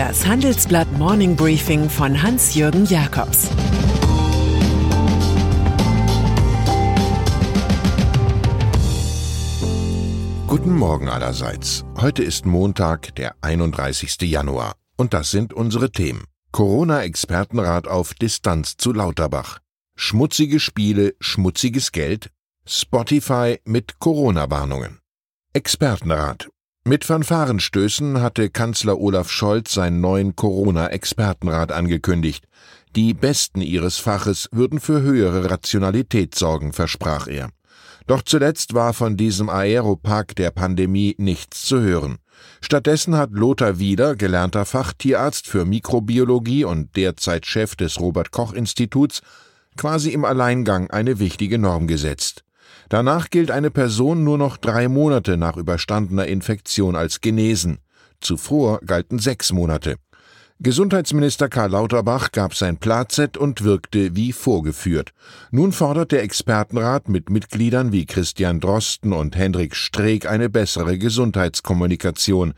Das Handelsblatt Morning Briefing von Hans-Jürgen Jakobs Guten Morgen allerseits. Heute ist Montag, der 31. Januar. Und das sind unsere Themen. Corona-Expertenrat auf Distanz zu Lauterbach. Schmutzige Spiele, schmutziges Geld. Spotify mit Corona-Warnungen. Expertenrat. Mit Fanfarenstößen hatte Kanzler Olaf Scholz seinen neuen Corona-Expertenrat angekündigt. Die Besten ihres Faches würden für höhere Rationalität sorgen, versprach er. Doch zuletzt war von diesem Aeropark der Pandemie nichts zu hören. Stattdessen hat Lothar Wieder, gelernter Fachtierarzt für Mikrobiologie und derzeit Chef des Robert Koch Instituts, quasi im Alleingang eine wichtige Norm gesetzt. Danach gilt eine Person nur noch drei Monate nach überstandener Infektion als genesen. Zuvor galten sechs Monate. Gesundheitsminister Karl Lauterbach gab sein Plazett und wirkte wie vorgeführt. Nun fordert der Expertenrat mit Mitgliedern wie Christian Drosten und Hendrik Streeck eine bessere Gesundheitskommunikation.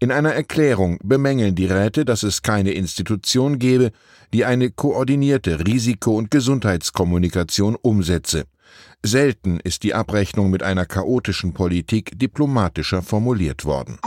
In einer Erklärung bemängeln die Räte, dass es keine Institution gebe, die eine koordinierte Risiko- und Gesundheitskommunikation umsetze. Selten ist die Abrechnung mit einer chaotischen Politik diplomatischer formuliert worden.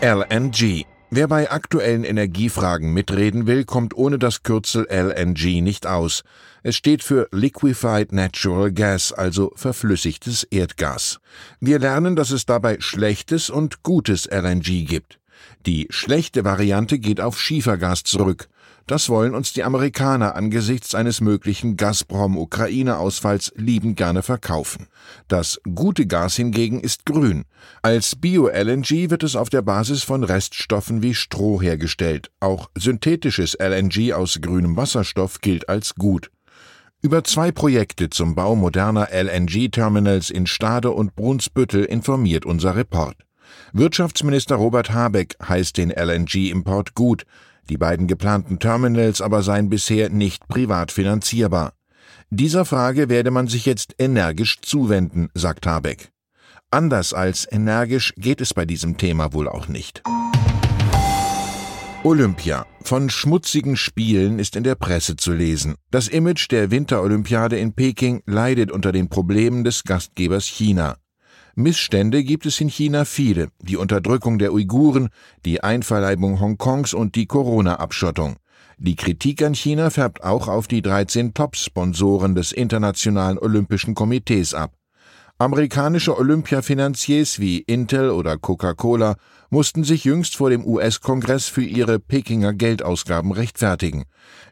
LNG Wer bei aktuellen Energiefragen mitreden will, kommt ohne das Kürzel LNG nicht aus. Es steht für Liquefied Natural Gas, also verflüssigtes Erdgas. Wir lernen, dass es dabei schlechtes und gutes LNG gibt. Die schlechte Variante geht auf Schiefergas zurück. Das wollen uns die Amerikaner angesichts eines möglichen Gazprom-Ukraine-Ausfalls liebend gerne verkaufen. Das gute Gas hingegen ist grün. Als Bio-LNG wird es auf der Basis von Reststoffen wie Stroh hergestellt. Auch synthetisches LNG aus grünem Wasserstoff gilt als gut. Über zwei Projekte zum Bau moderner LNG-Terminals in Stade und Brunsbüttel informiert unser Report. Wirtschaftsminister Robert Habeck heißt den LNG-Import gut, die beiden geplanten Terminals aber seien bisher nicht privat finanzierbar. Dieser Frage werde man sich jetzt energisch zuwenden, sagt Habeck. Anders als energisch geht es bei diesem Thema wohl auch nicht. Olympia. Von schmutzigen Spielen ist in der Presse zu lesen. Das Image der Winterolympiade in Peking leidet unter den Problemen des Gastgebers China. Missstände gibt es in China viele, die Unterdrückung der Uiguren, die Einverleibung Hongkongs und die Corona-Abschottung. Die Kritik an China färbt auch auf die 13 Top-Sponsoren des Internationalen Olympischen Komitees ab. Amerikanische Olympiafinanziers wie Intel oder Coca-Cola mussten sich jüngst vor dem US-Kongress für ihre Pekinger Geldausgaben rechtfertigen.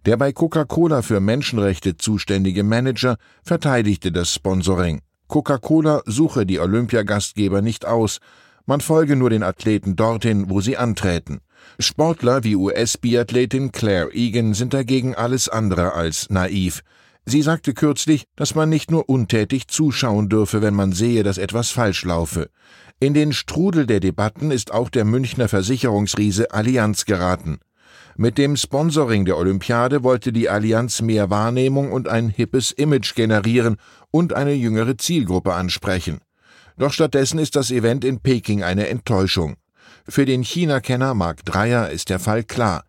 Der bei Coca-Cola für Menschenrechte zuständige Manager verteidigte das Sponsoring. Coca-Cola suche die Olympiagastgeber nicht aus, man folge nur den Athleten dorthin, wo sie antreten. Sportler wie US-Biathletin Claire Egan sind dagegen alles andere als naiv. Sie sagte kürzlich, dass man nicht nur untätig zuschauen dürfe, wenn man sehe, dass etwas falsch laufe. In den Strudel der Debatten ist auch der Münchner Versicherungsriese Allianz geraten. Mit dem Sponsoring der Olympiade wollte die Allianz mehr Wahrnehmung und ein hippes Image generieren und eine jüngere Zielgruppe ansprechen. Doch stattdessen ist das Event in Peking eine Enttäuschung. Für den China-Kenner Mark Dreyer ist der Fall klar.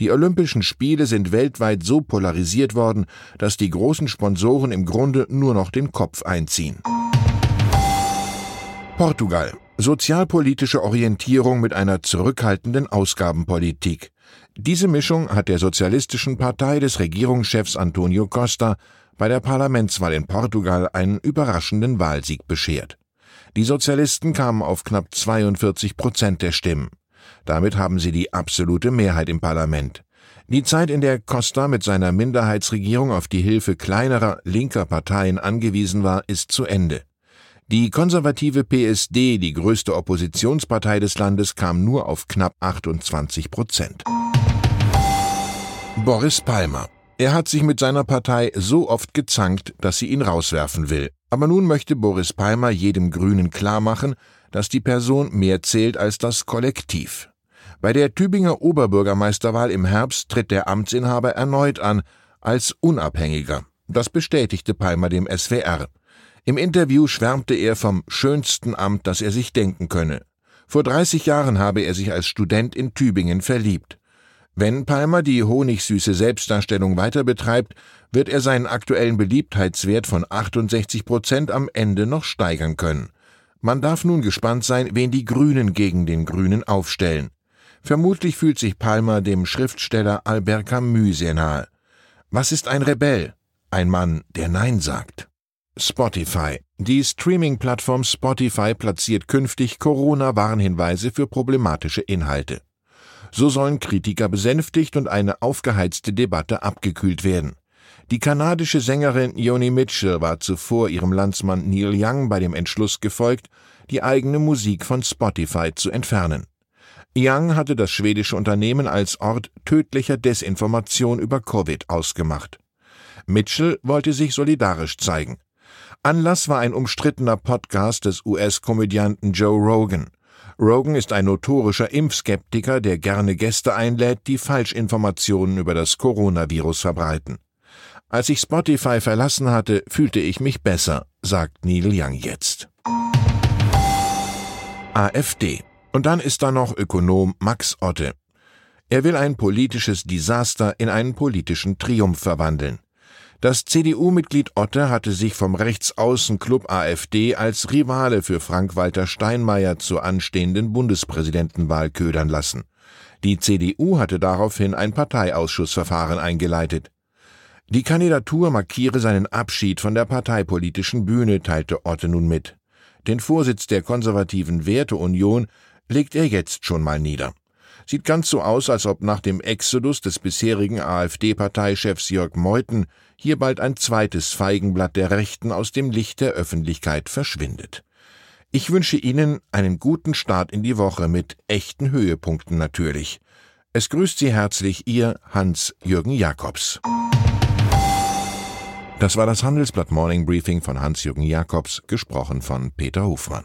Die Olympischen Spiele sind weltweit so polarisiert worden, dass die großen Sponsoren im Grunde nur noch den Kopf einziehen. Portugal. Sozialpolitische Orientierung mit einer zurückhaltenden Ausgabenpolitik. Diese Mischung hat der Sozialistischen Partei des Regierungschefs Antonio Costa bei der Parlamentswahl in Portugal einen überraschenden Wahlsieg beschert. Die Sozialisten kamen auf knapp 42 Prozent der Stimmen. Damit haben sie die absolute Mehrheit im Parlament. Die Zeit, in der Costa mit seiner Minderheitsregierung auf die Hilfe kleinerer linker Parteien angewiesen war, ist zu Ende. Die konservative PSD, die größte Oppositionspartei des Landes, kam nur auf knapp 28 Prozent. Boris Palmer. Er hat sich mit seiner Partei so oft gezankt, dass sie ihn rauswerfen will. Aber nun möchte Boris Palmer jedem Grünen klarmachen, dass die Person mehr zählt als das Kollektiv. Bei der Tübinger Oberbürgermeisterwahl im Herbst tritt der Amtsinhaber erneut an, als Unabhängiger. Das bestätigte Palmer dem SWR. Im Interview schwärmte er vom schönsten Amt, das er sich denken könne. Vor 30 Jahren habe er sich als Student in Tübingen verliebt. Wenn Palmer die honigsüße Selbstdarstellung weiter betreibt, wird er seinen aktuellen Beliebtheitswert von 68 Prozent am Ende noch steigern können. Man darf nun gespannt sein, wen die Grünen gegen den Grünen aufstellen. Vermutlich fühlt sich Palmer dem Schriftsteller Albert Camus sehr nahe. Was ist ein Rebell? Ein Mann, der Nein sagt. Spotify. Die Streaming-Plattform Spotify platziert künftig Corona-Warnhinweise für problematische Inhalte. So sollen Kritiker besänftigt und eine aufgeheizte Debatte abgekühlt werden. Die kanadische Sängerin Joni Mitchell war zuvor ihrem Landsmann Neil Young bei dem Entschluss gefolgt, die eigene Musik von Spotify zu entfernen. Young hatte das schwedische Unternehmen als Ort tödlicher Desinformation über Covid ausgemacht. Mitchell wollte sich solidarisch zeigen. Anlass war ein umstrittener Podcast des US-Komödianten Joe Rogan. Rogan ist ein notorischer Impfskeptiker, der gerne Gäste einlädt, die Falschinformationen über das Coronavirus verbreiten. Als ich Spotify verlassen hatte, fühlte ich mich besser, sagt Neil Young jetzt. AfD. Und dann ist da noch Ökonom Max Otte. Er will ein politisches Desaster in einen politischen Triumph verwandeln. Das CDU-Mitglied Otte hatte sich vom Rechtsaußenclub AfD als Rivale für Frank-Walter Steinmeier zur anstehenden Bundespräsidentenwahl ködern lassen. Die CDU hatte daraufhin ein Parteiausschussverfahren eingeleitet. Die Kandidatur markiere seinen Abschied von der parteipolitischen Bühne, teilte Otte nun mit. Den Vorsitz der konservativen Werteunion legt er jetzt schon mal nieder. Sieht ganz so aus, als ob nach dem Exodus des bisherigen AfD-Parteichefs Jörg Meuthen hier bald ein zweites Feigenblatt der Rechten aus dem Licht der Öffentlichkeit verschwindet. Ich wünsche Ihnen einen guten Start in die Woche mit echten Höhepunkten natürlich. Es grüßt Sie herzlich Ihr Hans-Jürgen Jakobs. Das war das Handelsblatt Morning Briefing von Hans-Jürgen Jakobs, gesprochen von Peter Hofmann.